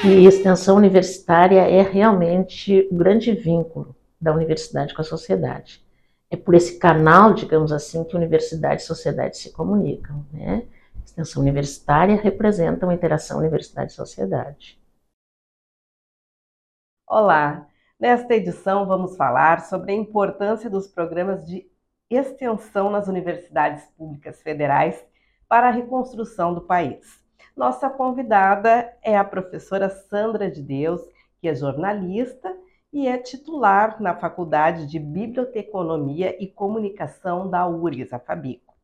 que extensão universitária é realmente o grande vínculo da universidade com a sociedade. É por esse canal, digamos assim, que universidade e sociedade se comunicam. Né? Extensão universitária representa uma interação universidade-sociedade. Olá! Nesta edição vamos falar sobre a importância dos programas de extensão nas universidades públicas federais para a reconstrução do país. Nossa convidada é a professora Sandra de Deus, que é jornalista e é titular na Faculdade de Biblioteconomia e Comunicação da URGS, a Fabico.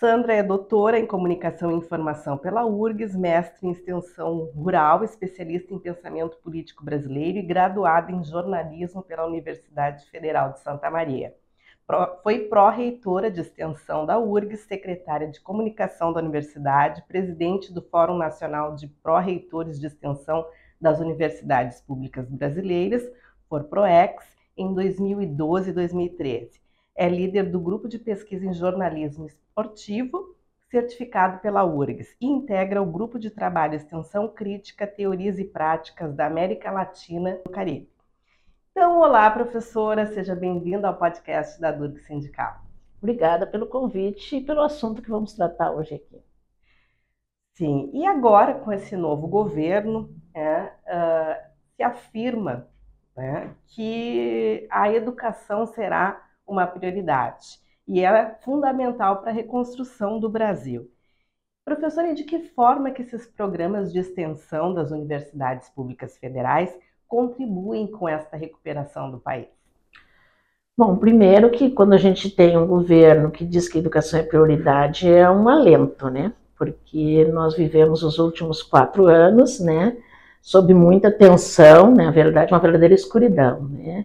Sandra é doutora em Comunicação e Informação pela URGS, mestre em Extensão Rural, especialista em Pensamento Político Brasileiro e graduada em Jornalismo pela Universidade Federal de Santa Maria. Foi pró-reitora de extensão da URGS, secretária de comunicação da universidade, presidente do Fórum Nacional de Pró-Reitores de Extensão das Universidades Públicas Brasileiras, FORPROEX, em 2012 e 2013. É líder do grupo de pesquisa em jornalismo esportivo, certificado pela URGS, e integra o grupo de trabalho Extensão Crítica, Teorias e Práticas da América Latina e do Caribe. Então, olá, professora, seja bem-vinda ao podcast da Durg Sindical. Obrigada pelo convite e pelo assunto que vamos tratar hoje aqui. Sim, e agora com esse novo governo, é, uh, se afirma né, que a educação será uma prioridade e é fundamental para a reconstrução do Brasil. Professora, de que forma que esses programas de extensão das universidades públicas federais contribuem com esta recuperação do país? Bom, primeiro que quando a gente tem um governo que diz que educação é prioridade, é um alento, né? Porque nós vivemos os últimos quatro anos, né? Sob muita tensão, né? Na verdade, uma verdadeira escuridão, né?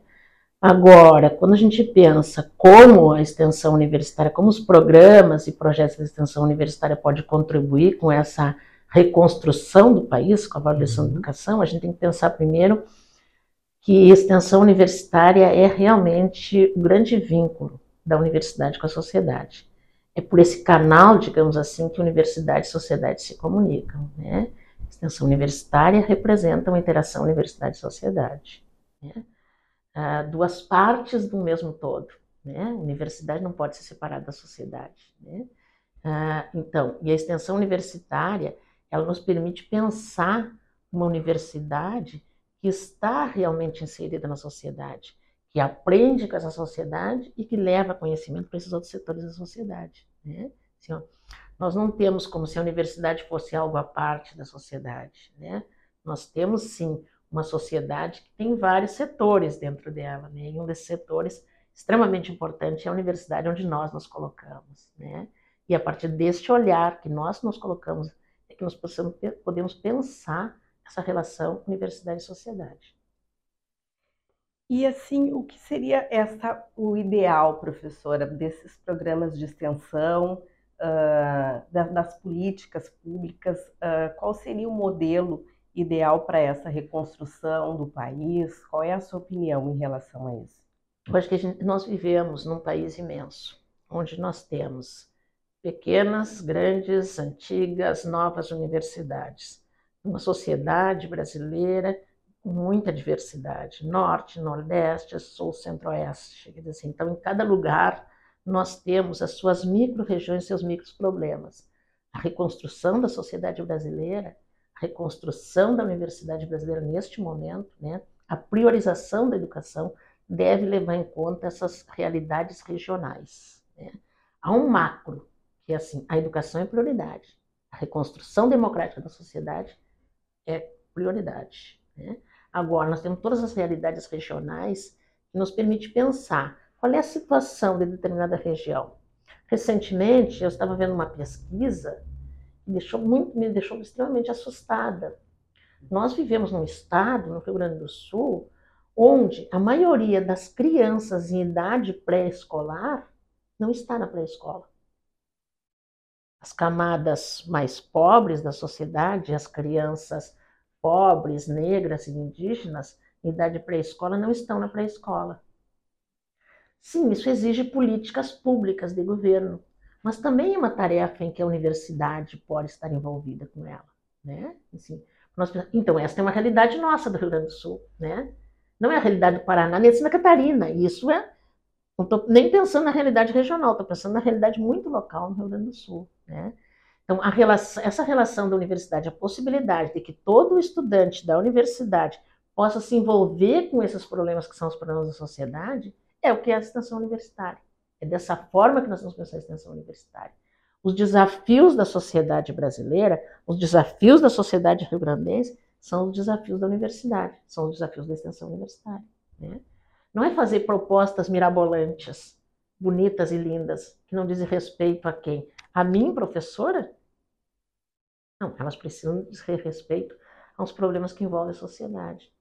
Agora, quando a gente pensa como a extensão universitária, como os programas e projetos de extensão universitária podem contribuir com essa reconstrução do país, com a valorização uhum. da educação, a gente tem que pensar primeiro que extensão universitária é realmente o grande vínculo da universidade com a sociedade. É por esse canal, digamos assim, que universidade e sociedade se comunicam. Né? Extensão universitária representa uma interação universidade-sociedade. Né? Ah, duas partes do mesmo todo. Né? A universidade não pode ser separada da sociedade. Né? Ah, então, e a extensão universitária ela nos permite pensar uma universidade que está realmente inserida na sociedade, que aprende com essa sociedade e que leva conhecimento para esses outros setores da sociedade. Né? Assim, ó, nós não temos como se a universidade fosse algo à parte da sociedade. Né? Nós temos sim uma sociedade que tem vários setores dentro dela, né? e um desses setores extremamente importante é a universidade onde nós nos colocamos. Né? E a partir deste olhar que nós nos colocamos que nós possamos, podemos pensar essa relação universidade e sociedade. E assim, o que seria essa, o ideal, professora, desses programas de extensão, uh, das, das, políticas públicas? Uh, qual seria o modelo ideal para essa reconstrução do país? Qual é a sua opinião em relação a isso? Eu acho que gente, nós vivemos num país imenso, onde nós temos pequenas, grandes, antigas, novas universidades. Uma sociedade brasileira com muita diversidade, norte, nordeste, sul, centro-oeste. Assim. Então, em cada lugar, nós temos as suas micro-regiões, seus micro-problemas. A reconstrução da sociedade brasileira, a reconstrução da universidade brasileira neste momento, né, a priorização da educação deve levar em conta essas realidades regionais. Né. Há um macro, que assim, a educação é prioridade, a reconstrução democrática da sociedade é prioridade. Né? Agora, nós temos todas as realidades regionais que nos permite pensar qual é a situação de determinada região. Recentemente, eu estava vendo uma pesquisa que deixou muito, me deixou extremamente assustada. Nós vivemos num estado, no Rio Grande do Sul, onde a maioria das crianças em idade pré-escolar não está na pré-escola as camadas mais pobres da sociedade, as crianças pobres, negras e indígenas, em idade pré-escola, não estão na pré-escola. Sim, isso exige políticas públicas de governo, mas também é uma tarefa em que a universidade pode estar envolvida com ela, né? Assim, Nós, então, essa é uma realidade nossa do Rio Grande do Sul, né? Não é a realidade do Paraná nem de Santa Catarina. Isso é. Não estou nem pensando na realidade regional, estou pensando na realidade muito local no Rio Grande do Sul, né? Então, relação, essa relação da universidade, a possibilidade de que todo estudante da universidade possa se envolver com esses problemas que são os problemas da sociedade, é o que é a extensão universitária. É dessa forma que nós vamos pensar a extensão universitária. Os desafios da sociedade brasileira, os desafios da sociedade rio-grandense, são os desafios da universidade, são os desafios da extensão universitária. Né? Não é fazer propostas mirabolantes, bonitas e lindas, que não dizem respeito a quem? A mim, professora? Não, elas precisam dizer respeito aos problemas que envolvem a sociedade.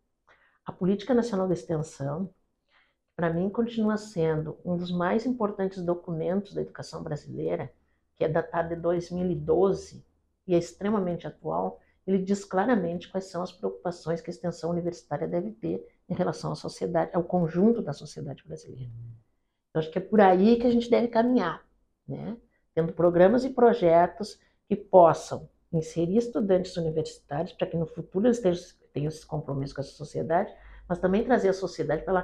A Política Nacional de Extensão, para mim, continua sendo um dos mais importantes documentos da educação brasileira, que é datado de 2012 e é extremamente atual, ele diz claramente quais são as preocupações que a extensão universitária deve ter em relação à sociedade, ao conjunto da sociedade brasileira. Então, acho que é por aí que a gente deve caminhar, né? Tendo programas e projetos que possam inserir estudantes universitários para que no futuro eles tenham esse compromisso com a sociedade, mas também trazer a sociedade para,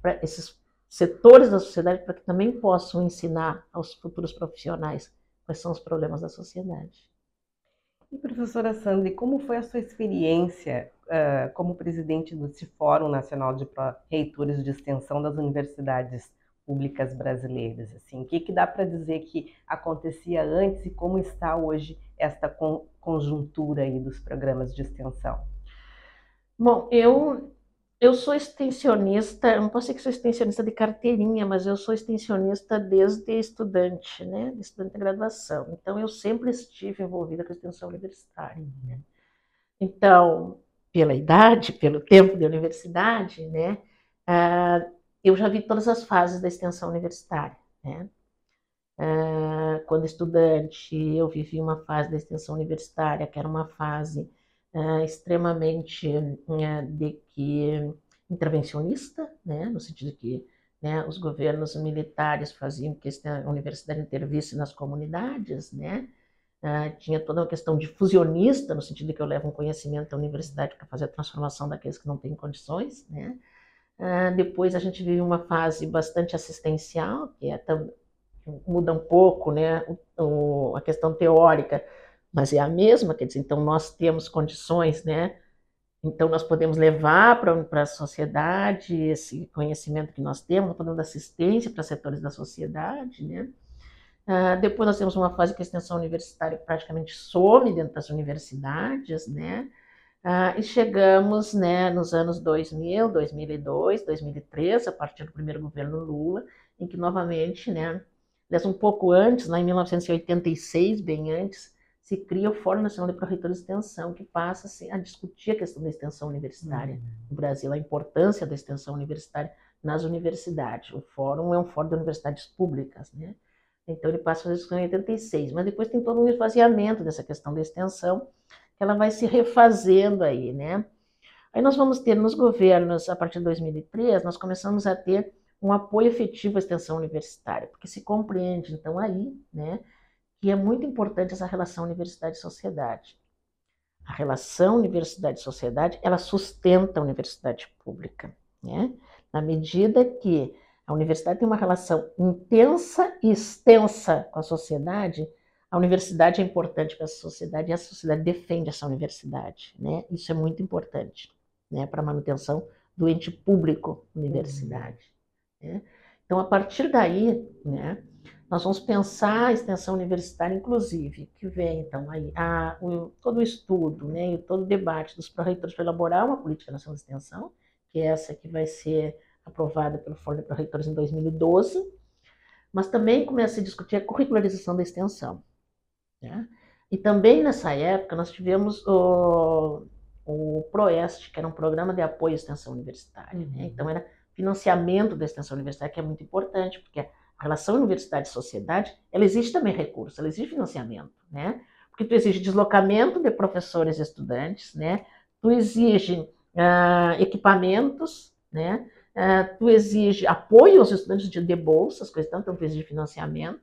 para esses setores da sociedade para que também possam ensinar aos futuros profissionais quais são os problemas da sociedade. E professora Sandri, como foi a sua experiência uh, como presidente do Fórum Nacional de Reitores de Extensão das Universidades Públicas Brasileiras? Assim, o que, que dá para dizer que acontecia antes e como está hoje esta con conjuntura aí dos programas de extensão? Bom, eu eu sou extensionista, não posso dizer que sou extensionista de carteirinha, mas eu sou extensionista desde estudante, né, estudante de graduação. Então, eu sempre estive envolvida com a extensão universitária. Né? Então, pela idade, pelo tempo de universidade, né, uh, eu já vi todas as fases da extensão universitária. Né? Uh, quando estudante, eu vivi uma fase da extensão universitária, que era uma fase uh, extremamente uh, de que intervencionista, né, no sentido de que né, os governos militares faziam que a universidade intervisse nas comunidades, né, tinha toda uma questão difusionista, no sentido de que eu levo um conhecimento da universidade para fazer a transformação daqueles que não têm condições, né, Uh, depois a gente vive uma fase bastante assistencial, que é, muda um pouco né, o, a questão teórica mas é a mesma, quer dizer, então nós temos condições, né? Então nós podemos levar para a sociedade esse conhecimento que nós temos, podemos dar assistência para setores da sociedade, né? Uh, depois nós temos uma fase que a extensão universitária praticamente some dentro das universidades, né? Uh, e chegamos né, nos anos 2000, 2002, 2003, a partir do primeiro governo Lula, em que novamente, né, um pouco antes, lá em 1986, bem antes, se cria o Fórum Nacional de Pró-Reitores de Extensão, que passa assim, a discutir a questão da extensão universitária uhum. no Brasil, a importância da extensão universitária nas universidades. O fórum é um fórum de universidades públicas, né? Então ele passa a fazer isso em 86, mas depois tem todo um esvaziamento dessa questão da extensão, ela vai se refazendo aí, né? Aí nós vamos ter nos governos, a partir de 2003, nós começamos a ter um apoio efetivo à extensão universitária, porque se compreende, então, aí, né, que é muito importante essa relação universidade-sociedade. A relação universidade-sociedade, ela sustenta a universidade pública, né? Na medida que a universidade tem uma relação intensa e extensa com a sociedade, a universidade é importante para a sociedade e a sociedade defende essa universidade, né? Isso é muito importante, né, para a manutenção do ente público universidade. Né? Então, a partir daí, né, nós vamos pensar a extensão universitária, inclusive, que vem, então, aí, a, o, todo o estudo, né, e todo o debate dos pró-reitores para elaborar uma política nacional de extensão, que é essa que vai ser aprovada pelo Fórum de Pró-Reitores em 2012, mas também começa a discutir a curricularização da extensão. Né? E também nessa época nós tivemos o, o PROEST, que era um programa de apoio à extensão universitária. Né? Então era financiamento da extensão universitária, que é muito importante, porque a relação universidade-sociedade, ela exige também recurso, ela exige financiamento, né? Porque tu exige deslocamento de professores e estudantes, né? Tu exige uh, equipamentos, né? Uh, tu exige apoio aos estudantes de, de bolsas, coisas então tu exige financiamento.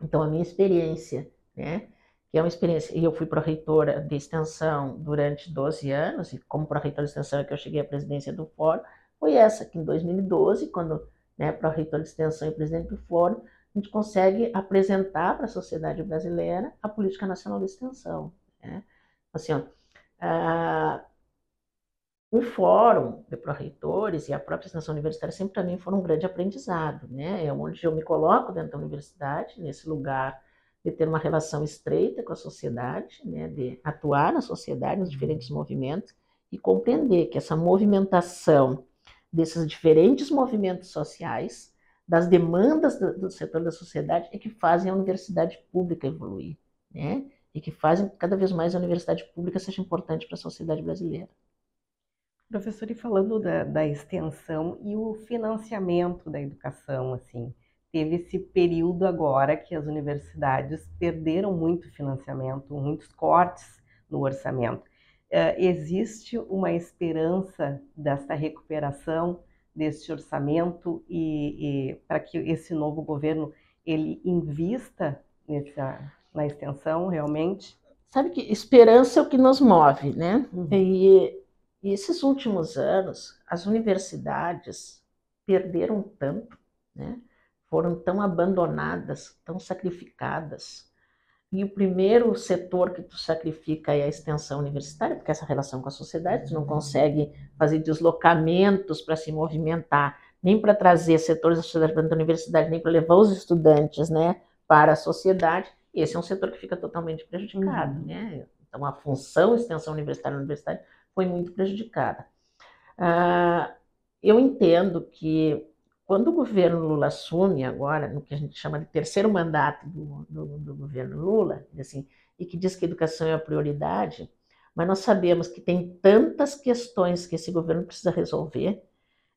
Então, a minha experiência, né? que é uma experiência. E eu fui pró-reitora de extensão durante 12 anos, e como pró-reitora de extensão é que eu cheguei à presidência do Fórum, foi essa, que em 2012, quando né, pró-reitora de extensão e presidente do Fórum, a gente consegue apresentar para a sociedade brasileira a política nacional de extensão. Né? Assim, ó, a, o fórum de pró-reitores e a própria extensão universitária sempre para mim foram um grande aprendizado, né? É onde eu me coloco dentro da universidade, nesse lugar de ter uma relação estreita com a sociedade, né, de atuar na sociedade, nos diferentes movimentos, e compreender que essa movimentação desses diferentes movimentos sociais, das demandas do, do setor da sociedade, é que fazem a universidade pública evoluir, né? E que fazem cada vez mais a universidade pública seja importante para a sociedade brasileira. Professor, e falando da, da extensão e o financiamento da educação, assim, teve esse período agora que as universidades perderam muito financiamento, muitos cortes no orçamento. Uh, existe uma esperança desta recuperação deste orçamento e, e para que esse novo governo ele invista nessa, na extensão realmente? Sabe que esperança é o que nos move, né? Uhum. E, e esses últimos anos as universidades perderam tanto, né? Foram tão abandonadas, tão sacrificadas. E o primeiro setor que tu sacrifica é a extensão universitária, porque essa relação com a sociedade, tu não consegue fazer deslocamentos para se movimentar, nem para trazer setores da sociedade para a universidade, nem para levar os estudantes né, para a sociedade. Esse é um setor que fica totalmente prejudicado. Uhum. Né? Então, a função extensão universitária na universidade foi muito prejudicada. Ah, eu entendo que quando o governo Lula assume agora, no que a gente chama de terceiro mandato do, do, do governo Lula, assim, e que diz que a educação é a prioridade, mas nós sabemos que tem tantas questões que esse governo precisa resolver,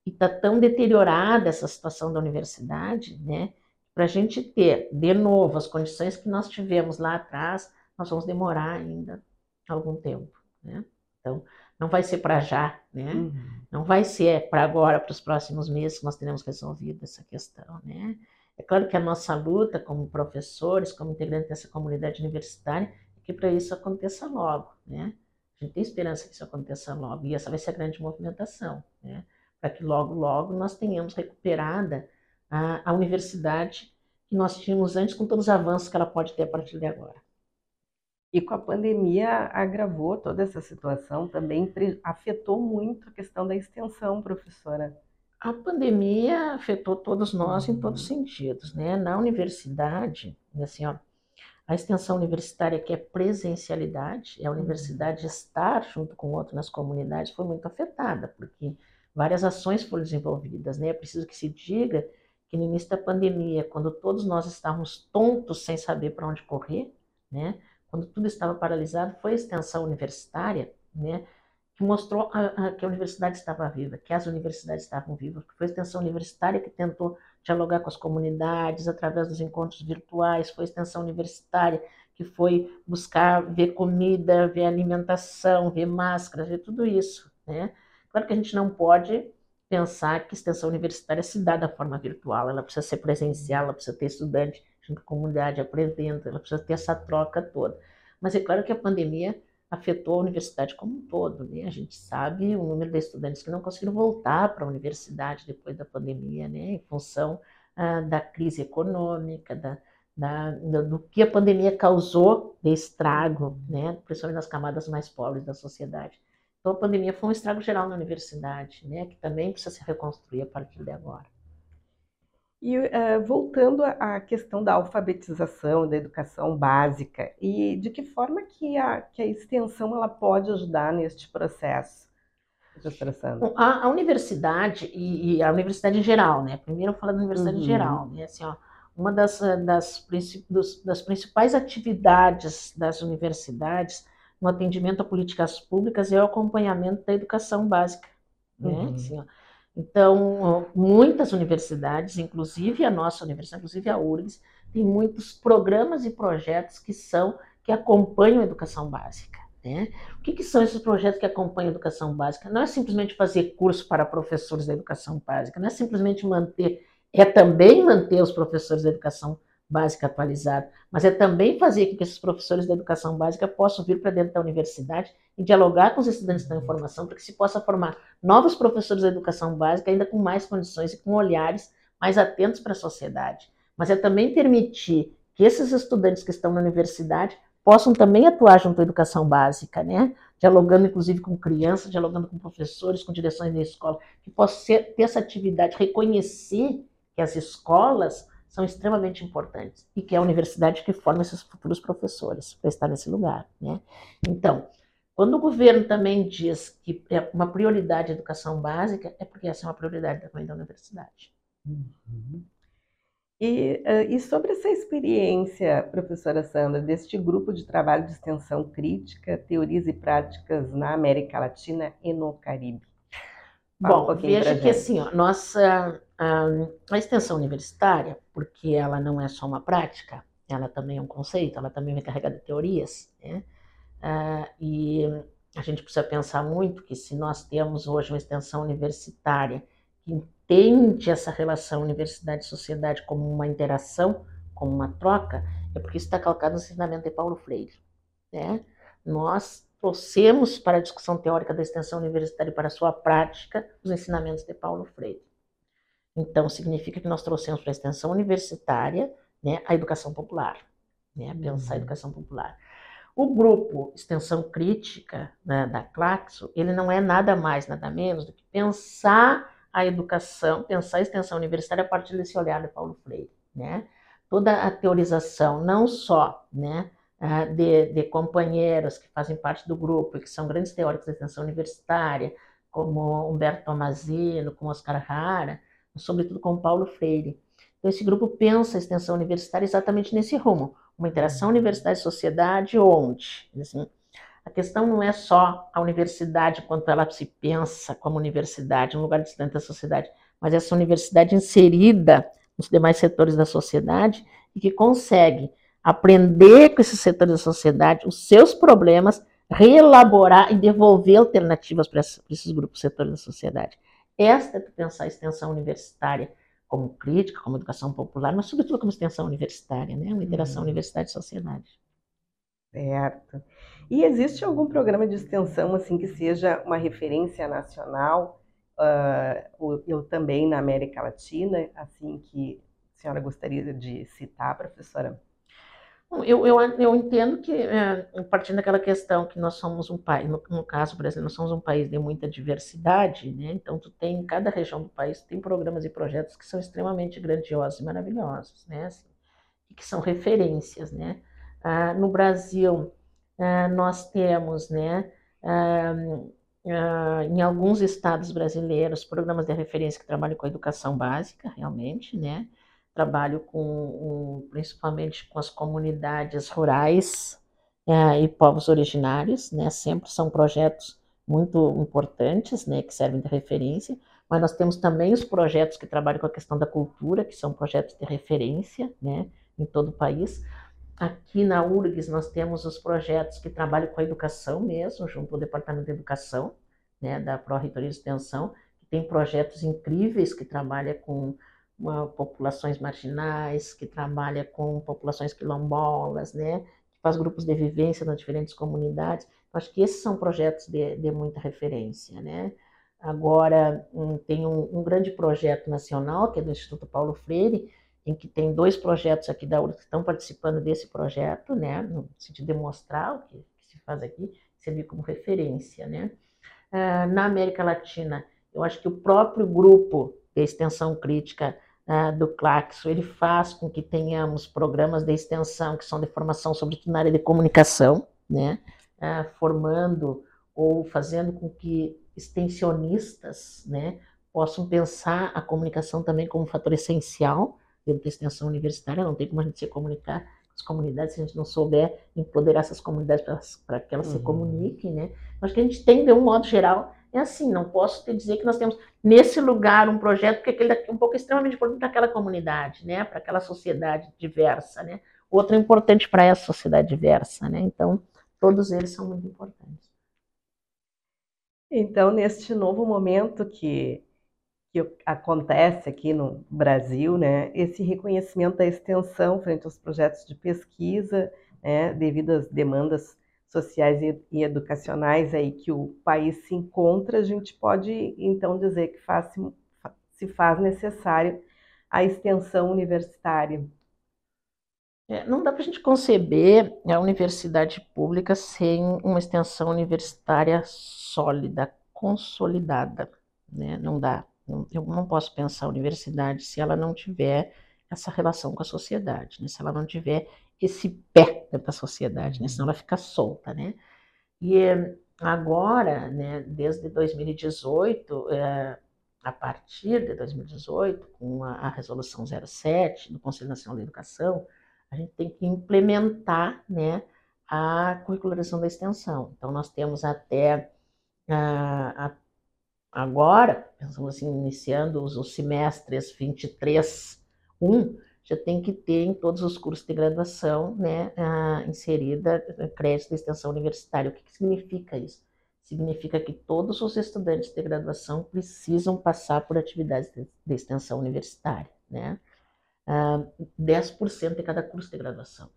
e está tão deteriorada essa situação da universidade, né? Para a gente ter, de novo, as condições que nós tivemos lá atrás, nós vamos demorar ainda algum tempo, né? Então, não vai ser para já, né? Uhum. Não vai ser para agora, para os próximos meses que nós teremos resolvido essa questão, né? É claro que a nossa luta como professores, como integrantes dessa comunidade universitária, é que para isso aconteça logo, né? A gente tem esperança que isso aconteça logo, e essa vai ser a grande movimentação, né? Para que logo, logo nós tenhamos recuperada a, a universidade que nós tínhamos antes, com todos os avanços que ela pode ter a partir de agora. E com a pandemia agravou toda essa situação, também afetou muito a questão da extensão, professora. A pandemia afetou todos nós em todos os uhum. sentidos, né? Na universidade, assim, ó, a extensão universitária, que é presencialidade, é a universidade uhum. estar junto com o outro nas comunidades, foi muito afetada, porque várias ações foram desenvolvidas, né? É preciso que se diga que no início da pandemia, quando todos nós estávamos tontos sem saber para onde correr, né? Quando tudo estava paralisado, foi a extensão universitária, né, que mostrou a, a, que a universidade estava viva, que as universidades estavam vivas, foi a extensão universitária que tentou dialogar com as comunidades através dos encontros virtuais, foi a extensão universitária que foi buscar ver comida, ver alimentação, ver máscaras, ver tudo isso, né? Claro que a gente não pode pensar que extensão universitária se dá da forma virtual, ela precisa ser presencial, ela precisa ter estudante junto com a comunidade, apresenta, ela precisa ter essa troca toda. Mas é claro que a pandemia afetou a universidade como um todo, né? A gente sabe o número de estudantes que não conseguiram voltar para a universidade depois da pandemia, né? Em função ah, da crise econômica, da, da, do que a pandemia causou de estrago, né? Principalmente nas camadas mais pobres da sociedade. Então a pandemia foi um estrago geral na universidade, né? Que também precisa se reconstruir a partir de agora. E uh, voltando à questão da alfabetização, da educação básica, e de que forma que a, que a extensão ela pode ajudar neste processo? A, a universidade, e, e, a universidade em geral, né? Primeiro eu falo da universidade uhum. em geral, né? Assim, ó, uma das, das, dos, das principais atividades das universidades no atendimento a políticas públicas é o acompanhamento da educação básica, né? Uhum. Assim, ó, então, muitas universidades, inclusive a nossa universidade, inclusive a URGS, tem muitos programas e projetos que são que acompanham a educação básica. Né? O que, que, são esses projetos que acompanham a educação básica? Não é simplesmente fazer curso para professores da educação básica, não é simplesmente manter, é também manter os professores da educação básica atualizada, mas é também fazer com que esses professores da educação básica possam vir para dentro da universidade e dialogar com os estudantes da formação para que se possa formar novos professores da educação básica ainda com mais condições e com olhares mais atentos para a sociedade. Mas é também permitir que esses estudantes que estão na universidade possam também atuar junto à educação básica, né? Dialogando inclusive com crianças, dialogando com professores, com direções da escola, que possa ter essa atividade, reconhecer que as escolas são extremamente importantes e que é a universidade que forma esses futuros professores para estar nesse lugar, né? Então, quando o governo também diz que é uma prioridade a educação básica, é porque essa é uma prioridade também da universidade. Uhum. E, e, sobre essa experiência, professora Sandra, deste grupo de trabalho de extensão crítica, teorias e práticas na América Latina e no Caribe? Bom, um veja que assim, ó, nossa a, a, extensão universitária, porque ela não é só uma prática, ela também é um conceito, ela também é carregada de teorias, né? Ah, e a gente precisa pensar muito que se nós temos hoje uma extensão universitária que entende essa relação universidade-sociedade como uma interação, como uma troca, é porque isso está calcado no ensinamento de Paulo Freire. Né? Nós trouxemos para a discussão teórica da extensão universitária e para a sua prática os ensinamentos de Paulo Freire. Então, significa que nós trouxemos para a extensão universitária né, a educação popular, né, pensar a uhum. educação popular. O grupo Extensão Crítica né, da Claxo, ele não é nada mais, nada menos do que pensar a educação, pensar a extensão universitária a partir desse olhar de Paulo Freire, né? Toda a teorização, não só, né, de, de companheiros que fazem parte do grupo e que são grandes teóricos da extensão universitária, como Humberto Tomazino, como Oscar Hara, sobretudo com Paulo Freire. Então, esse grupo pensa a extensão universitária exatamente nesse rumo, uma interação universidade-sociedade onde, assim, a questão não é só a universidade quanto ela se pensa como universidade, um lugar distante da sociedade, mas essa universidade inserida nos demais setores da sociedade e que consegue aprender com esses setores da sociedade os seus problemas, reelaborar e devolver alternativas para esses grupos setores da sociedade. Esta é pensar a extensão universitária como crítica, como educação popular, mas sobretudo como extensão universitária, né? uma interação uhum. universidade-sociedade. Certo. E existe algum programa de extensão assim que seja uma referência nacional, uh, eu também na América Latina, assim que a senhora gostaria de citar, professora? Eu, eu, eu entendo que, é, partindo daquela questão que nós somos um país, no, no caso brasileiro, nós somos um país de muita diversidade, né? então tu tem, em cada região do país, tem programas e projetos que são extremamente grandiosos e maravilhosos, né? Assim, e que são referências, né? Ah, no Brasil, ah, nós temos, né, ah, ah, em alguns estados brasileiros, programas de referência que trabalham com a educação básica, realmente, né, trabalho com, principalmente com as comunidades rurais ah, e povos originários, né, sempre são projetos muito importantes, né, que servem de referência, mas nós temos também os projetos que trabalham com a questão da cultura, que são projetos de referência, né, em todo o país. Aqui na URGS nós temos os projetos que trabalham com a educação mesmo, junto ao Departamento de Educação, né, da Pró-Reitoria de Extensão, que tem projetos incríveis que trabalha com uma, populações marginais, que trabalha com populações quilombolas, né, que faz grupos de vivência nas diferentes comunidades. Acho que esses são projetos de, de muita referência, né. Agora, um, tem um, um grande projeto nacional, que é do Instituto Paulo Freire, em que tem dois projetos aqui da URSS que estão participando desse projeto, né, no sentido de mostrar o que, que se faz aqui, servir como referência, né. Uh, na América Latina, eu acho que o próprio grupo de extensão crítica uh, do Claxo, ele faz com que tenhamos programas de extensão que são de formação, sobretudo na área de comunicação, né, uh, formando ou fazendo com que extensionistas, né, possam pensar a comunicação também como um fator essencial dentro da extensão universitária, não tem como a gente se comunicar com as comunidades se a gente não souber empoderar essas comunidades para que elas uhum. se comuniquem, né? Acho que a gente tem, de um modo geral, é assim, não posso te dizer que nós temos nesse lugar um projeto, porque aquele é um pouco extremamente importante para aquela comunidade, né? Para aquela sociedade diversa, né? Outro é importante para essa sociedade diversa, né? Então, todos eles são muito importantes. Então, neste novo momento que que acontece aqui no Brasil, né, esse reconhecimento da extensão frente aos projetos de pesquisa, né, devido às demandas sociais e, educacionais aí que o país se encontra, a gente pode então dizer que faz, se faz necessário a extensão universitária. É, não dá para a gente conceber a universidade pública sem uma extensão universitária sólida, consolidada. Né? Não dá. Eu não posso pensar a universidade se ela não tiver essa relação com a sociedade, né? se ela não tiver esse pé da sociedade, né? senão ela fica solta. Né? E agora, né, desde 2018, é, a partir de 2018, com a, a resolução 07 do Conselho Nacional da Educação, a gente tem que implementar né, a curricularização da extensão. Então, nós temos até a, a, agora, pensamos assim, iniciando os, os semestres 23, 1, já tem que ter em todos os cursos de graduação né, a, inserida crédito de extensão universitária. O que, que significa isso? Significa que todos os estudantes de graduação precisam passar por atividades de, extensão universitária. Né? uh, 10% de cada curso de graduação.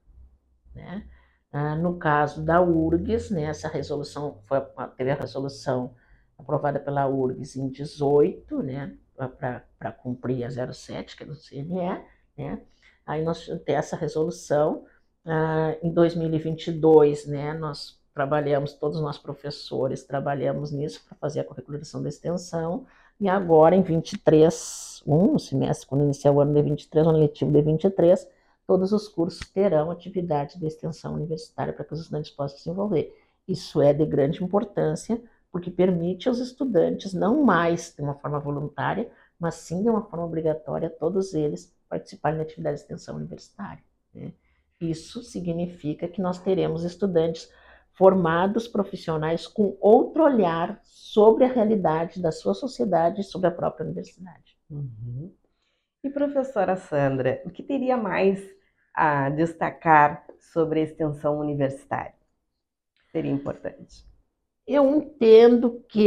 Né? Uh, no caso da URGS, né, essa resolução foi, teve a resolução aprovada pela URGS em 18, né, para cumprir a 07, que é do CNE, né? Aí nós temos essa resolução. Uh, em 2022, né, nós trabalhamos, todos nós professores trabalhamos nisso para fazer a curricularização da extensão, e agora em 23, um semestre, quando iniciar o ano de 23, o ano letivo de 23, todos os cursos terão atividade de extensão universitária para que os estudantes possam se desenvolver. Isso é de grande importância, porque permite aos estudantes, não mais de uma forma voluntária, mas sim de uma forma obrigatória, todos eles participarem da atividade de extensão universitária. Né? Isso significa que nós teremos estudantes formados profissionais com outro olhar sobre a realidade da sua sociedade e sobre a própria universidade. Uhum. E professora Sandra, o que teria mais a destacar sobre a extensão universitária? Seria importante. Eu entendo que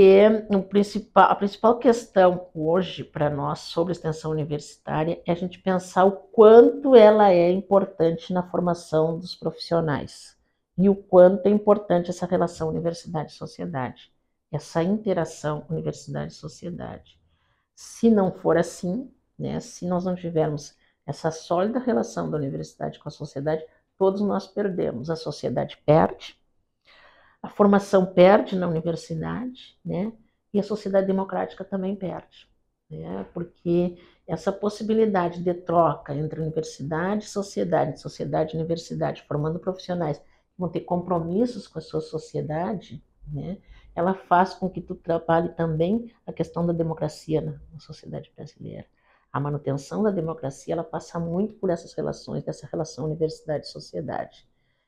principal, a principal questão hoje para nós sobre extensão universitária é a gente pensar o quanto ela é importante na formação dos profissionais e o quanto é importante essa relação universidade-sociedade, essa interação universidade-sociedade. Se não for assim, né, se nós não tivermos essa sólida relação da universidade com a sociedade, todos nós perdemos. A sociedade perde, a formação perde na universidade, né, e a sociedade democrática também perde, né, porque essa possibilidade de troca entre universidade e sociedade, sociedade e universidade, formando profissionais que vão ter compromissos com a sua sociedade, né, ela faz com que tu trabalhe também a questão da democracia na, sociedade brasileira. A manutenção da democracia, ela passa muito por essas relações, dessa relação universidade-sociedade.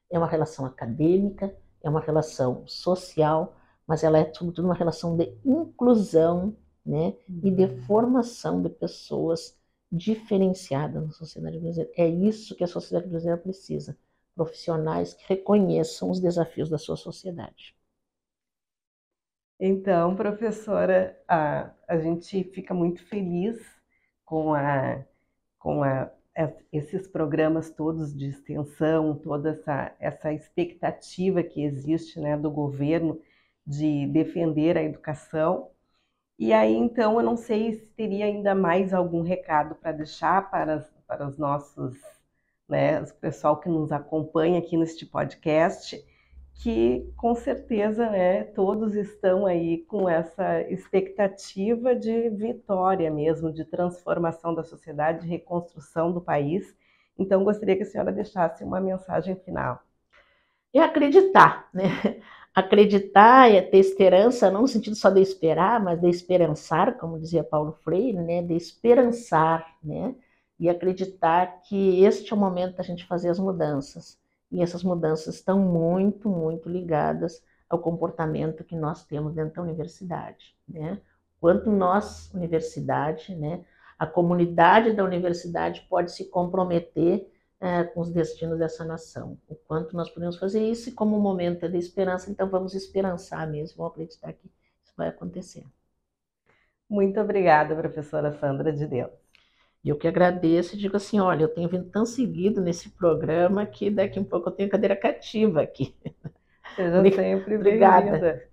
É uma relação acadêmica, é uma relação social, mas ela é sobretudo uma relação de inclusão, né, e de uhum. formação de pessoas diferenciadas na sociedade brasileira. É isso que a sociedade brasileira precisa, profissionais que reconheçam os desafios da sua sociedade. Então, professora, a, a gente fica muito feliz com, a, com a, esses programas todos de extensão, toda essa, essa expectativa que existe né, do governo de defender a educação. E aí, então, eu não sei se teria ainda mais algum recado para deixar para, para os nossos, né, o pessoal que nos acompanha aqui neste podcast que com certeza né, todos estão aí com essa expectativa de vitória mesmo, de transformação da sociedade, de reconstrução do país. Então, gostaria que a senhora deixasse uma mensagem final. E acreditar, né? Acreditar é ter esperança, não no sentido só de esperar, mas de esperançar, como dizia Paulo Freire, né? De esperançar, né? E acreditar que este é o momento da gente fazer as mudanças e essas mudanças estão muito, muito ligadas ao comportamento que nós temos dentro da universidade, né? Quanto nós, universidade, né, a comunidade da universidade pode se comprometer é, com os destinos dessa nação. O quanto nós podemos fazer isso e como um momento de esperança, então vamos esperançar mesmo, vamos acreditar que isso vai acontecer. Muito obrigada, professora Sandra de Deus. E eu que agradeço e digo assim, olha, eu tenho vindo tão seguido nesse programa que daqui a um pouco eu tenho cadeira cativa aqui. Seja sempre Obrigada.